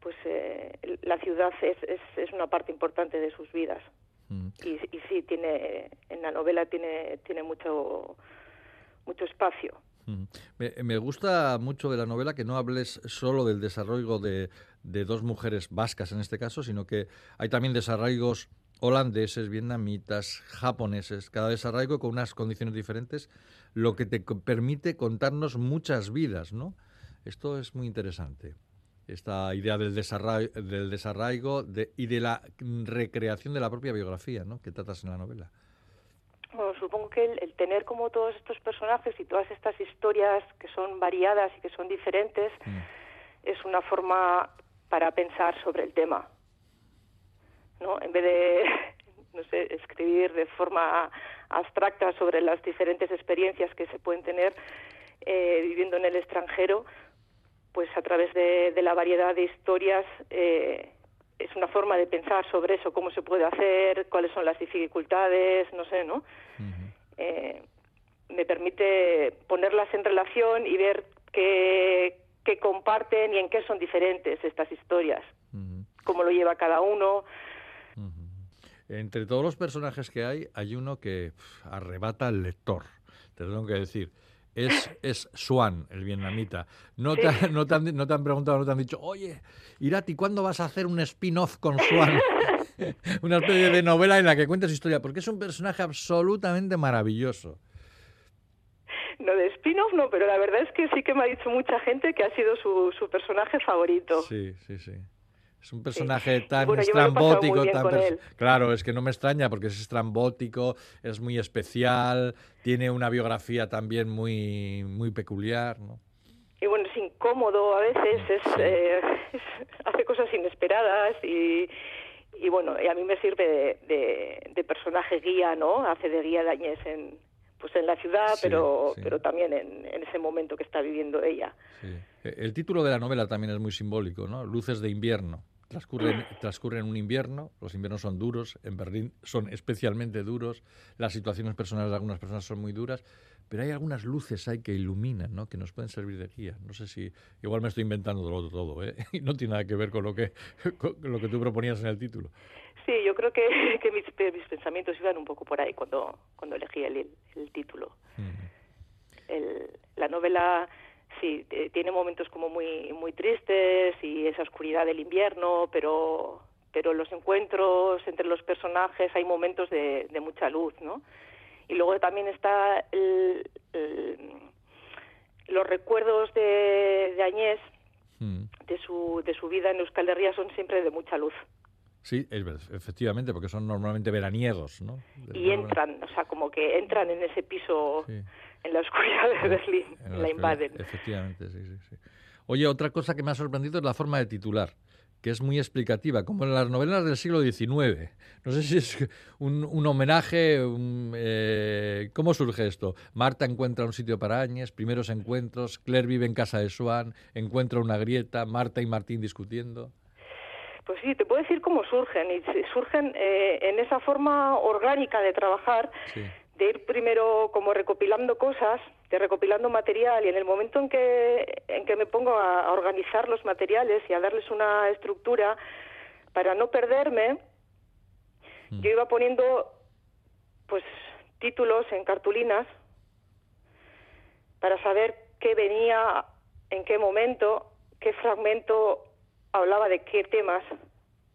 pues eh, la ciudad es, es, es una parte importante de sus vidas Mm. y, y sí tiene en la novela tiene tiene mucho mucho espacio. Me, gusta mucho de la novela que no hables solo del desarrollo de, dos mujeres vascas en este caso, sino que hay también desarraigos holandeses, vietnamitas, japoneses, cada desarraigo con unas condiciones diferentes, lo que te permite contarnos muchas vidas, ¿no? Esto es muy interesante. Esta idea del desarraigo, del desarraigo de- y de la recreación de la propia biografía, ¿no? Que tratas en la novela. Bueno, supongo que el, el tener como todos estos personajes y todas estas historias que son variadas y que son diferentes es una forma para pensar sobre el tema, ¿no? En vez de, no sé, escribir de forma abstracta sobre las diferentes experiencias que se pueden tener eh, viviendo en el extranjero, pues a través de, de la variedad de historias eh, es una forma de pensar sobre eso, cómo se puede hacer, cuáles son las dificultades, no sé, ¿no? Eh, me permite ponerlas en relación y ver qué, qué comparten y en qué son diferentes estas historias, cómo lo lleva cada uno. Entre todos los personajes que hay, hay uno que arrebata al lector. Te tengo que decir. Es, es Swan, el vietnamita. No te, Sí. no, te han, no te han preguntado, no te han dicho, oye, Irati, ¿cuándo vas a hacer un spin-off con Swan? Una especie de novela en la que cuentes historia, porque es un personaje absolutamente maravilloso. No de spin-off, no, pero la verdad es que sí que me ha dicho mucha gente que ha sido su, su personaje favorito. Sí, sí, sí. Es un personaje tan Bueno, estrambótico, tan claro, es que no me extraña porque es estrambótico, es muy especial, tiene una biografía también muy muy peculiar, ¿no? Y bueno, es incómodo a veces, es, eh, es- hace cosas inesperadas y, y bueno, y a mí me sirve de, de- de personaje guía, ¿no? Hace de guía de Añez en, pues en la ciudad, Sí, pero, sí. pero también en, en ese momento que está viviendo ella. Sí. Eh, El título de la novela también es muy simbólico, ¿no? Luces de invierno. Transcurre en, transcurre en un invierno, los inviernos son duros, en Berlín son especialmente duros, las situaciones personales de algunas personas son muy duras, pero hay algunas luces ahí que iluminan, ¿no? que nos pueden servir de guía. No sé si, igual me estoy inventando todo, todo ¿eh? y no tiene nada que ver con lo que, con lo que tú proponías en el título. Sí, yo creo que, que mis, mis pensamientos iban un poco por ahí cuando, cuando elegí el, el título. El- la novela sí eh, tiene momentos como muy muy tristes y esa oscuridad del invierno, pero pero los encuentros entre los personajes hay momentos de, de mucha luz, ¿no? Y luego también está el- el- los recuerdos de, de Añés Mm. de su de su vida en Euskal Herria son siempre de mucha luz Sí, es efectivamente, porque son normalmente veraniegos, ¿no? y entran, o sea, como que entran en ese piso Sí. En la oscuridad de Berlín, la las invaden. Efectivamente, sí, sí, sí. Oye, otra cosa que me ha sorprendido es la forma de titular, que es muy explicativa, como en las novelas del siglo XIX. No sé si es un, un homenaje. eh, ¿Cómo surge esto? Marta encuentra un sitio para Áñez, primeros encuentros, Claire vive en casa de Swan, encuentra una grieta, Marta y Martín discutiendo. Pues sí, te puedo decir cómo surgen. Y surgen eh, en esa forma orgánica de trabajar, Sí. De ir primero como recopilando cosas, de recopilando material, y en el momento en que, en que me pongo a, a organizar los materiales y a darles una estructura, para no perderme, yo iba poniendo pues títulos en cartulinas para saber qué venía, en qué momento, qué fragmento hablaba de qué temas,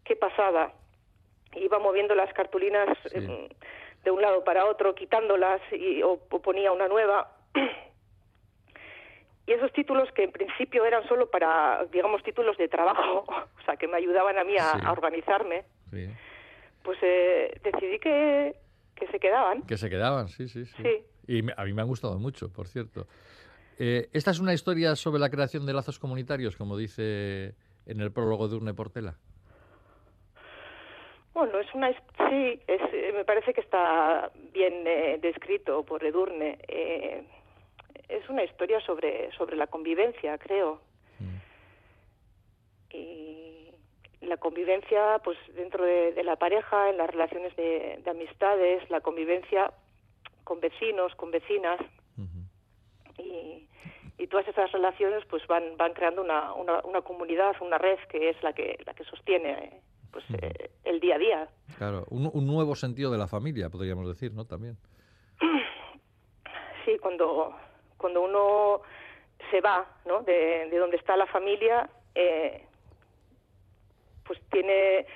qué pasaba. Iba moviendo las cartulinas Sí. em, de un lado para otro, quitándolas y, o, o ponía una nueva. Y esos títulos que en principio eran solo para, digamos, títulos de trabajo, o sea, que me ayudaban a mí a, Sí. a organizarme, Sí. pues eh, decidí que, que se quedaban. Que se quedaban, sí, sí, sí. Sí. Y me- a mí me han gustado mucho, por cierto. Eh, esta es una historia sobre la creación de lazos comunitarios, como dice en el prólogo de Urne Portela. Bueno, es una sí, es, eh, me parece que está bien eh, descrito por Edurne. Eh, es una historia sobre sobre la convivencia, creo. Y la convivencia, pues dentro de, de la pareja, en las relaciones de, de amistades, la convivencia con vecinos, con vecinas y, y todas esas relaciones, pues van van creando una, una, una comunidad, una red que es la que la que sostiene eh, pues eh, el día a día. Claro, un, un nuevo sentido de la familia, podríamos decir, ¿no? También. Sí, cuando, cuando uno se va ¿no? de, de donde está la familia, eh, pues tiene,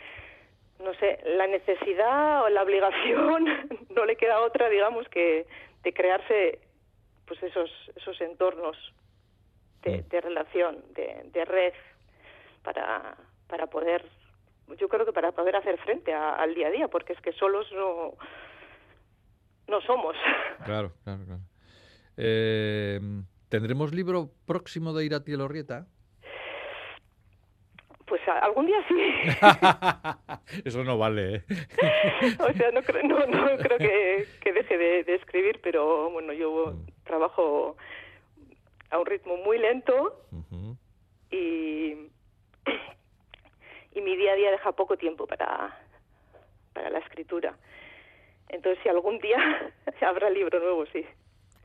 no sé, la necesidad o la obligación, no le queda otra, digamos, que de crearse pues esos, esos entornos de, de relación, de, de red, para, para poder, yo creo que para poder hacer frente a- al día a día, porque es que solos no, no somos. Claro, claro, claro. Eh, ¿Tendremos libro próximo de Irati Elorrieta? Pues algún día sí. Eso no vale, ¿eh? o sea, no creo, no, no creo que, que deje de, de escribir, pero bueno, yo trabajo a un ritmo muy lento y, y mi día a día deja poco tiempo para, para la escritura. Entonces, si algún día habrá libro nuevo, sí.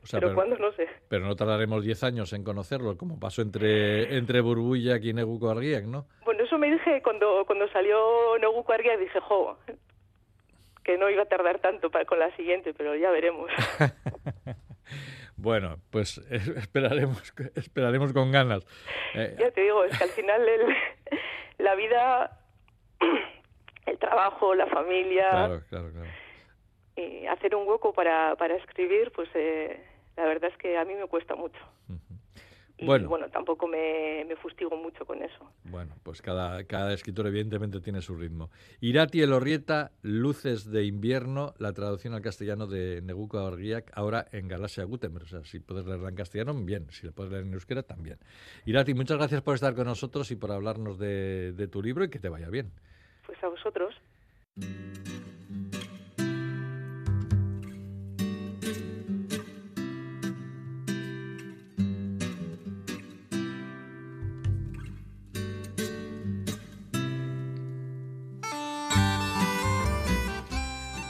O sea, pero, cuándo, no sé. pero no tardaremos 10 años en conocerlo, como pasó entre, entre Burbulla y Neguco Arguiak, ¿no? Bueno, eso me dije cuando, cuando salió Noguco Arguia, dije, jo, que no iba a tardar tanto para, con la siguiente, pero ya veremos. Bueno, pues esperaremos, esperaremos con ganas. Eh, Ya te digo, es que al final el- la vida, el trabajo, la familia, claro, claro, claro. y hacer un hueco para, para escribir, pues eh, la verdad es que a mí me cuesta mucho. Y Bueno. bueno, tampoco me, me fustigo mucho con eso. Bueno, pues cada, cada escritor evidentemente tiene su ritmo. Irati Elorrieta, Luces de invierno, la traducción al castellano de Neguco Arguiak, ahora en Galaxia Gutenberg. O sea, si puedes leerla en castellano, bien. Si la puedes leer en euskera, también. Irati, muchas gracias por estar con nosotros y por hablarnos de, de tu libro y que te vaya bien. Pues a vosotros.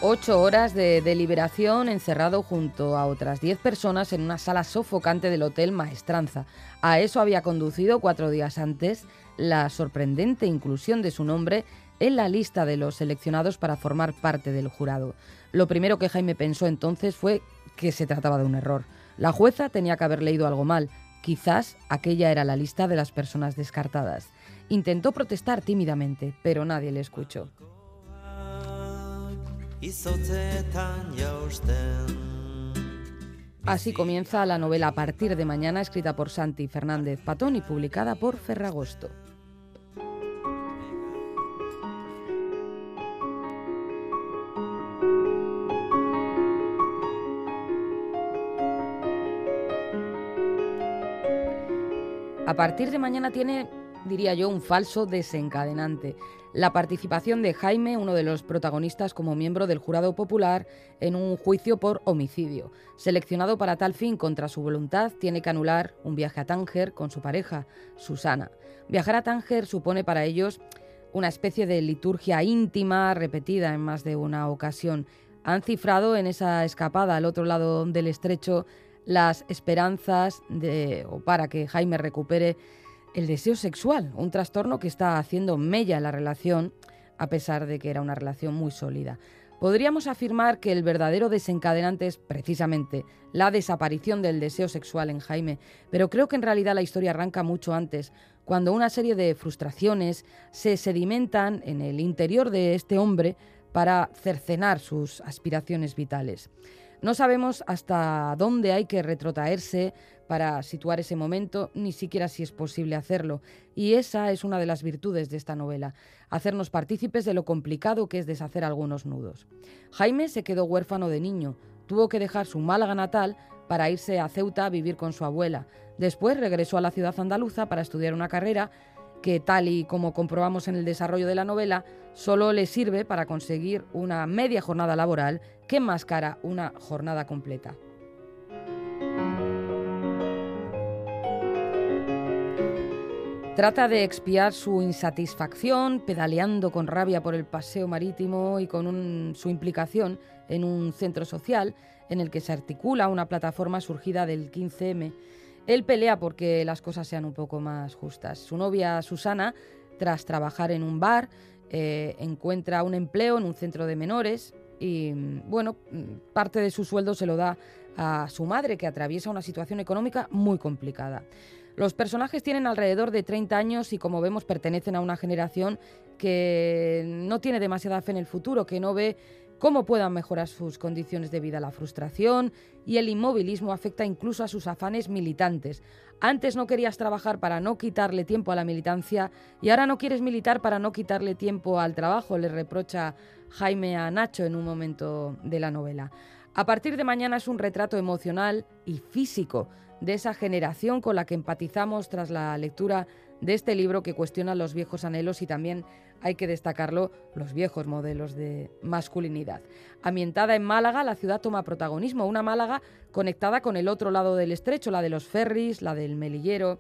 Ocho horas de deliberación encerrado junto a otras diez personas en una sala sofocante del Hotel Maestranza. A eso había conducido cuatro días antes la sorprendente inclusión de su nombre en la lista de los seleccionados para formar parte del jurado. Lo primero que Jaime pensó entonces fue que se trataba de un error. La jueza tenía que haber leído algo mal. Quizás aquella era la lista de las personas descartadas. Intentó protestar tímidamente, pero nadie le escuchó. Así comienza la novela A partir de mañana, escrita por Santi Fernández Patón y publicada por Ferragosto. A partir de mañana tiene diría yo, un falso desencadenante. La participación de Jaime, uno de los protagonistas como miembro del jurado popular, en un juicio por homicidio. Seleccionado para tal fin contra su voluntad, tiene que anular un viaje a Tánger con su pareja, Susana. Viajar a Tánger supone para ellos una especie de liturgia íntima repetida en más de una ocasión. Han cifrado en esa escapada al otro lado del estrecho las esperanzas de, o para que Jaime recupere el deseo sexual, un trastorno que está haciendo mella la relación a pesar de que era una relación muy sólida. Podríamos afirmar que el verdadero desencadenante es precisamente la desaparición del deseo sexual en Jaime, pero creo que en realidad la historia arranca mucho antes, cuando una serie de frustraciones se sedimentan en el interior de este hombre para cercenar sus aspiraciones vitales. No sabemos hasta dónde hay que retrotraerse para situar ese momento, ni siquiera si es posible hacerlo. Y esa es una de las virtudes de esta novela, hacernos partícipes de lo complicado que es deshacer algunos nudos. Jaime se quedó huérfano de niño, tuvo que dejar su Málaga natal para irse a Ceuta a vivir con su abuela. Después regresó a la ciudad andaluza para estudiar una carrera que, tal y como comprobamos en el desarrollo de la novela, solo le sirve para conseguir una media jornada laboral que enmascara una jornada completa. Trata de expiar su insatisfacción pedaleando con rabia por el paseo marítimo y con su implicación en un centro social en el que se articula una plataforma surgida del 15M. Él pelea porque las cosas sean un poco más justas. Su novia Susana, tras trabajar en un bar, eh, encuentra un empleo en un centro de menores y, bueno, parte de su sueldo se lo da a su madre, que atraviesa una situación económica muy complicada. Los personajes tienen alrededor de 30 años y como vemos pertenecen a una generación que no tiene demasiada fe en el futuro, que no ve cómo puedan mejorar sus condiciones de vida. La frustración y el inmovilismo afecta incluso a sus afanes militantes. Antes no querías trabajar para no quitarle tiempo a la militancia y ahora no quieres militar para no quitarle tiempo al trabajo, le reprocha Jaime a Nacho en un momento de la novela. A partir de mañana es un retrato emocional y físico de esa generación con la que empatizamos tras la lectura de este libro que cuestiona los viejos anhelos y también, hay que destacarlo, los viejos modelos de masculinidad. Ambientada en Málaga, la ciudad toma protagonismo, una Málaga conectada con el otro lado del estrecho, la de los ferries, la del melillero,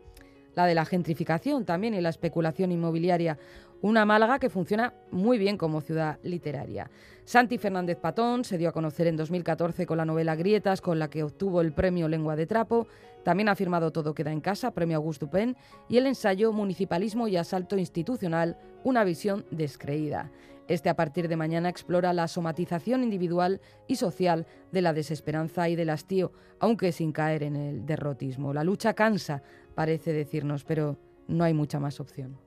la de la gentrificación también y la especulación inmobiliaria. Una Málaga que funciona muy bien como ciudad literaria. Santi Fernández Patón se dio a conocer en 2014 con la novela Grietas, con la que obtuvo el premio Lengua de Trapo. También ha firmado Todo queda en casa, premio Augusto Pen, y el ensayo Municipalismo y Asalto Institucional, una visión descreída. Este a partir de mañana explora la somatización individual y social de la desesperanza y del hastío, aunque sin caer en el derrotismo. La lucha cansa, parece decirnos, pero no hay mucha más opción.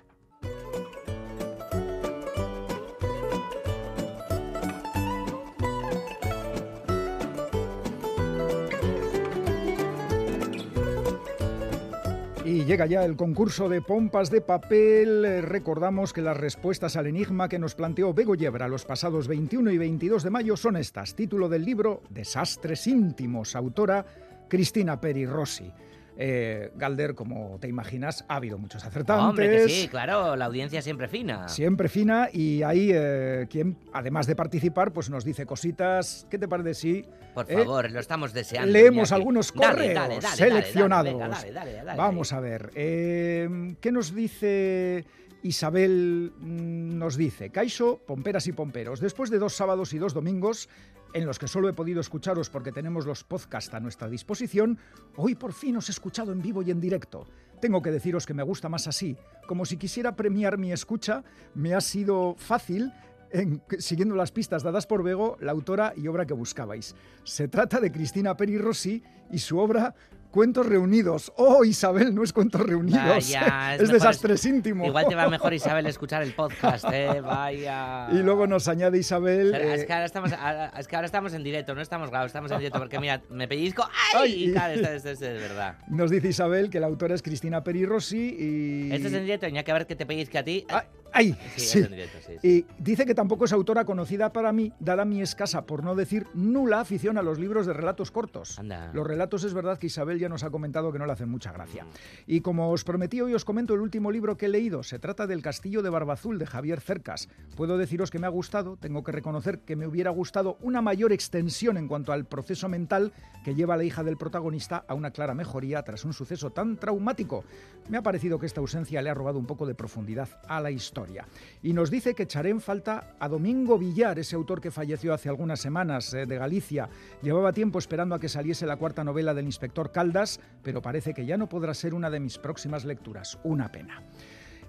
Llega ya el concurso de pompas de papel. Eh, Recordamos que las respuestas al enigma que nos planteó Bego Yebra los pasados 21 y 22 de mayo son estas. Título del libro Desastres íntimos, autora Cristina Peri Rossi. Eh, Galder, como te imaginas, ha habido muchos acertantes. Hombre, que sí, claro, la audiencia siempre fina. Siempre fina y ahí eh, quien, además de participar, pues nos dice cositas. ¿Qué te parece si Por eh, favor, lo estamos deseando. leemos Iñaki. algunos correos dale, dale, seleccionados? Dale. Vamos a ver. eh, ¿Qué nos dice Isabel? Mm, Nos dice, Caixo, pomperas y pomperos, después de dos sábados y dos domingos en los que solo he podido escucharos porque tenemos los podcasts a nuestra disposición, hoy por fin os he escuchado en vivo y en directo. Tengo que deciros que me gusta más así. Como si quisiera premiar mi escucha, me ha sido fácil en- siguiendo las pistas dadas por Bego, la autora y obra que buscabais. Se trata de Cristina Peri Rossi y su obra Cuentos Reunidos. ¡Oh, Isabel, no es Cuentos Reunidos! Vaya, es mejor Desastres Íntimo. Igual te va mejor, Isabel, escuchar el podcast, ¿eh? Vaya. Y luego nos añade Isabel... Pero es, eh, que ahora estamos, es que ahora estamos en directo, no estamos grabados, estamos en directo porque mira, me pellizco. ¡Ay! Claro, esto, esto- esto es verdad. Nos dice Isabel que la autora es Cristina Peri Rossi y... Esto es en directo, ya que ver que te pellizque a ti. Ah, ¡Ay! Sí, sí. es en directo, sí. sí. Y dice que tampoco es autora conocida para mí, dada mi escasa, por no decir nula afición a los libros de relatos cortos. Anda. Los relatos es verdad que Isabel ya nos ha comentado que no le hacen mucha gracia. Y como os prometí, hoy os comento el último libro que he leído. Se trata del Castillo de Barbazul de Javier Cercas. Puedo deciros que me ha gustado, tengo que reconocer que me hubiera gustado una mayor extensión en cuanto al proceso mental que lleva a la hija del protagonista a una clara mejoría tras un suceso tan traumático. Me ha parecido que esta ausencia le ha robado un poco de profundidad a la historia. Y nos dice que echaré en falta a Domingo Villar, ese autor que falleció hace algunas semanas eh, de Galicia. Llevaba tiempo esperando a que saliese la cuarta novela del inspector Caldas, pero parece que ya no podrá ser una de mis próximas lecturas. Una pena.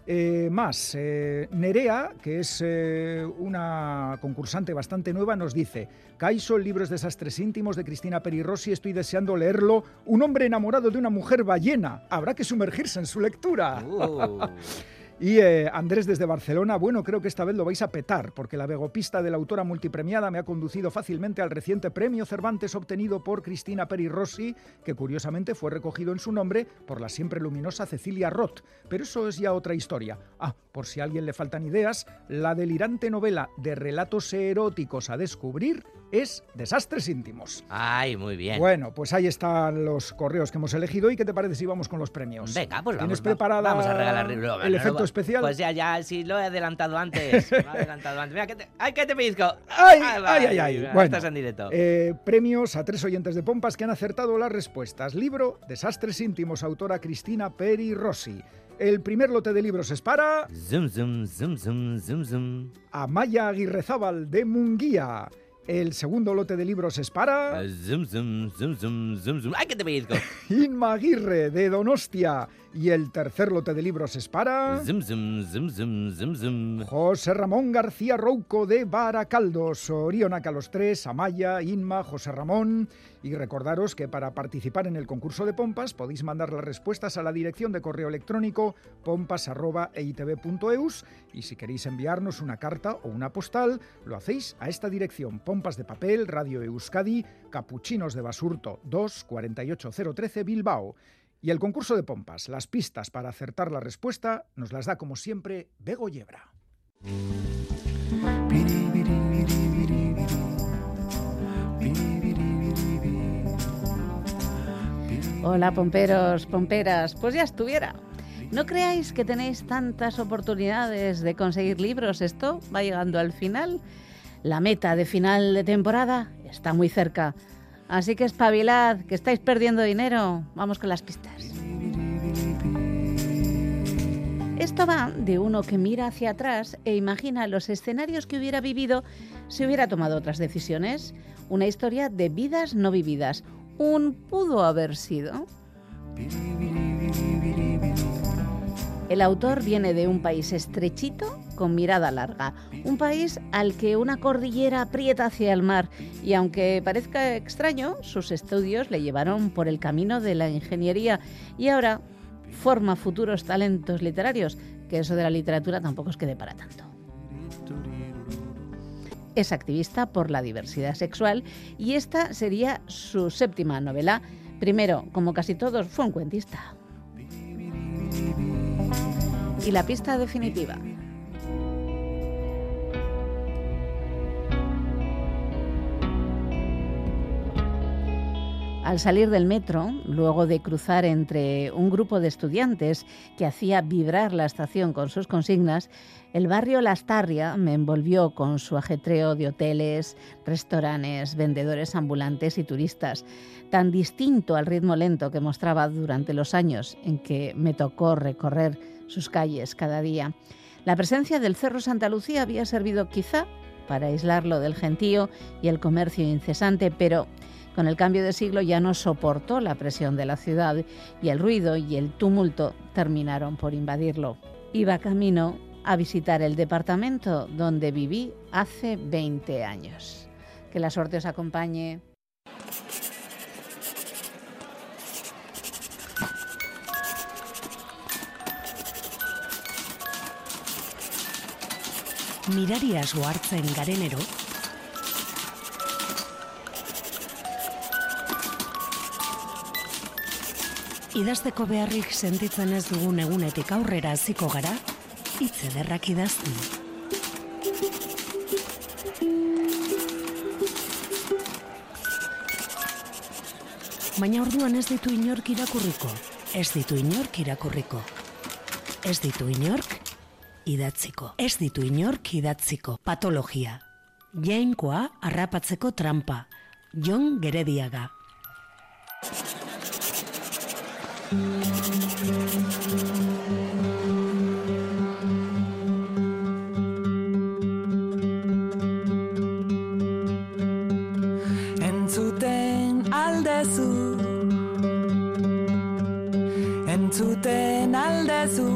Eh, más, eh, Nerea, que es eh, una concursante bastante nueva, nos dice, Caiso, el libro es desastres íntimos de Cristina Perirossi, estoy deseando leerlo. Un hombre enamorado de una mujer ballena. Habrá que sumergirse en su lectura. Uh. Y eh, Andrés desde Barcelona, bueno, creo que esta vez lo vais a petar, porque la vegopista de la autora multipremiada me ha conducido fácilmente al reciente premio Cervantes obtenido por Cristina Peri Rossi, que curiosamente fue recogido en su nombre por la siempre luminosa Cecilia Roth. Pero eso es ya otra historia. Ah, por si a alguien le faltan ideas, la delirante novela de relatos eróticos a descubrir es Desastres íntimos. Ay, muy bien. Bueno, pues ahí están los correos que hemos elegido. ¿Y qué te parece si vamos con los premios? Venga, pues vamos. ¿Tienes preparada Vamos a regalar el efecto especial? Pues ya, ya, sí, lo he adelantado antes. lo he adelantado antes. Mira, que te, ¡ay, que te pellizco! ¡Ay, va, ay, ay! ay. mira, Bueno, Estás en directo. eh, premios a tres oyentes de Pompas que han acertado las respuestas. Libro Desastres íntimos, autora Cristina Peri Rossi. El primer lote de libros es para Zoom, zoom, zoom, zoom, zoom, zoom. Amaya Aguirrezábal de Munguía. El segundo lote de libros es para Zoom, zoom, zoom, zoom, zoom, zoom. ¡Ay, que te pellizco! Inma Aguirre de Donostia. Y el tercer lote de libros es para zoom, zoom, zoom. José Ramón García Rouco de Baracaldo. Sorionaca los tres, Amaya, Inma, José Ramón. Y recordaros que para participar en el concurso de pompas podéis mandar las respuestas a la dirección de correo electrónico pompas.eitv.eus y si queréis enviarnos una carta o una postal, lo hacéis a esta dirección Pompas de Papel, Radio Euskadi, Capuchinos de Basurto 2 48013 Bilbao. Y el concurso de pompas, las pistas para acertar la respuesta, nos las da como siempre Bego Yebra. Hola, pomperos, pomperas. Pues ya estuviera. No creáis que tenéis tantas oportunidades de conseguir libros. Esto va llegando al final. La meta de final de temporada está muy cerca. Así que espabilad, que estáis perdiendo dinero. Vamos con las pistas. Esto va de uno que mira hacia atrás e imagina los escenarios que hubiera vivido si hubiera tomado otras decisiones. Una historia de vidas no vividas. Un pudo haber sido. El autor viene de un país estrechito con mirada larga, un país al que una cordillera aprieta hacia el mar y aunque parezca extraño, sus estudios le llevaron por el camino de la ingeniería y ahora forma futuros talentos literarios, que eso de la literatura tampoco es que dé para tanto. Es activista por la diversidad sexual y esta sería su séptima novela. Primero, como casi todos, fue un cuentista. Y la pista definitiva. Al salir del metro, luego de cruzar entre un grupo de estudiantes que hacía vibrar la estación con sus consignas, el barrio Lastarria me envolvió con su ajetreo de hoteles, restaurantes, vendedores ambulantes y turistas, tan distinto al ritmo lento que mostraba durante los años en que me tocó recorrer sus calles cada día. La presencia del Cerro Santa Lucía había servido quizá para aislarlo del gentío y el comercio incesante, pero con el cambio de siglo ya no soportó la presión de la ciudad y el ruido y el tumulto terminaron por invadirlo. Iba camino a visitar el departamento donde viví hace 20 años. Que la suerte os acompañe. Mirariaz ohartzen garenero, idazteko beharrik sentitzen ez dugun egunetik aurrera hasiko gara, hitz ederrak idazten. baina orduan ez ditu inork irakurriko. Ez ditu inork irakurriko. Ez ditu inork idatziko. Ez ditu inork idatziko. Patologia. Jainkoa harrapatzeko trampa. Jon Gerediaga. Entzuten aldezu Entzuten aldezu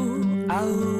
Au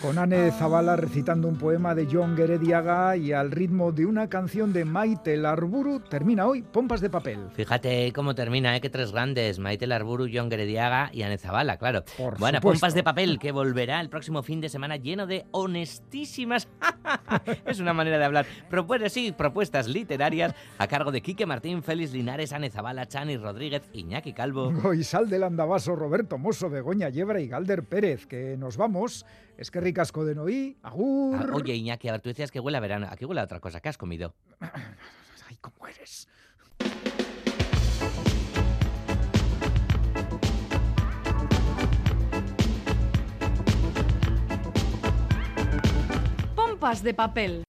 Con Anne Zavala recitando un poema de John Gerediaga y al ritmo de una canción de Maite Larburu, termina hoy Pompas de Papel. Fíjate cómo termina, ¿eh? que tres grandes, Maite Larburu, John Gerediaga y Ane Zabala, claro. Por bueno, supuesto. Pompas de Papel, que volverá el próximo fin de semana lleno de honestísimas... es una manera de hablar. Propuestas, sí, propuestas literarias a cargo de Quique Martín, Félix Linares, Ane Zabala, Chani Rodríguez, Iñaki Calvo. Goizal del Andabaso, Roberto Mosso, Begoña Yebra y Galder Pérez, que nos vamos. Es que ricasco de Noí, agur. Ah, oye, Iñaki, a ver, tú decías que huele a verano. Aquí huele a otra cosa. ¿Qué has comido? Ay, cómo eres. Pompas de papel.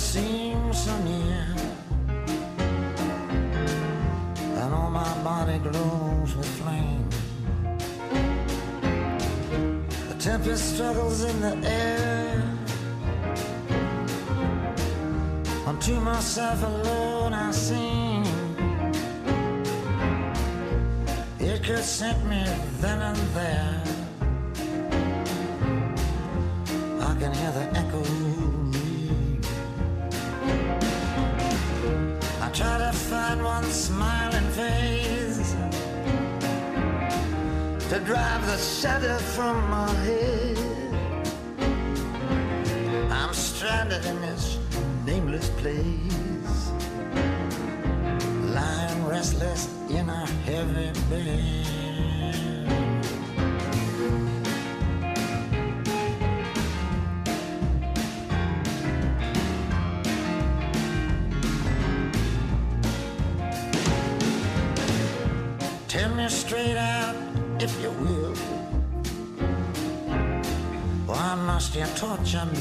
Seem so near. And all my body glows with flame. The tempest struggles in the air. Unto myself alone I sing. It could sink me then and there. Drive the shadow from my head. Why must you torture me?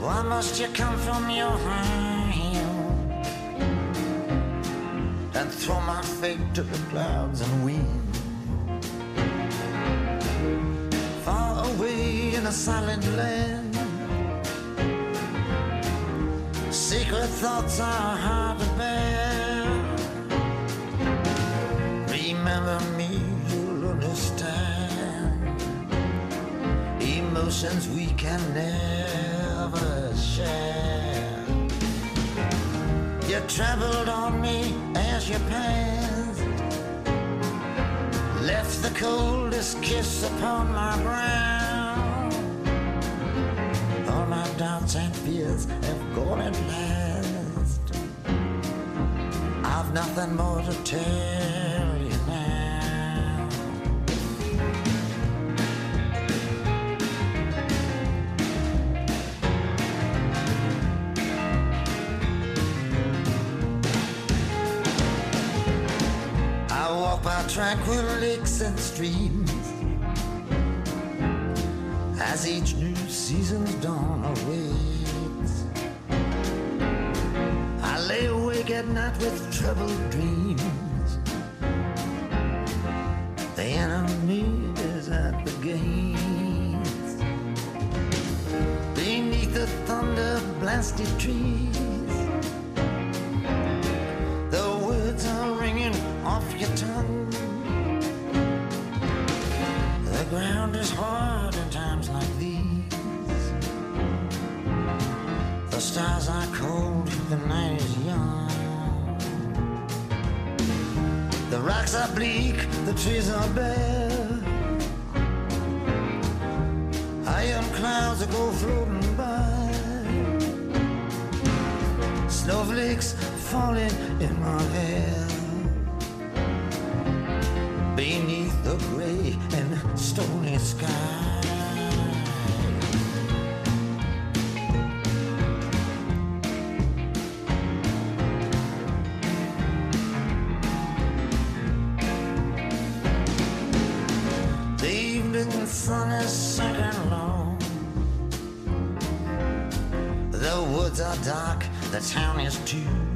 Why must you come from your hill and throw my fate to the clouds and wind? Far away in a silent land, secret thoughts are hard to bear. Remember emotions we can never share. You traveled on me as you passed, left the coldest kiss upon my brow. All my doubts and fears have gone at last. I've nothing more to tell tranquil lakes and streams. as each new season's dawn awaits. I lay awake at night with troubled dreams. Ground is hard in times like these. The stars are cold, the night is young. The rocks are bleak, the trees are bare. Iron clouds that go floating by. Snowflakes falling in my hair. Beneath the gray and stony sky. The evening sun is sinking low. The woods are dark, the town is too.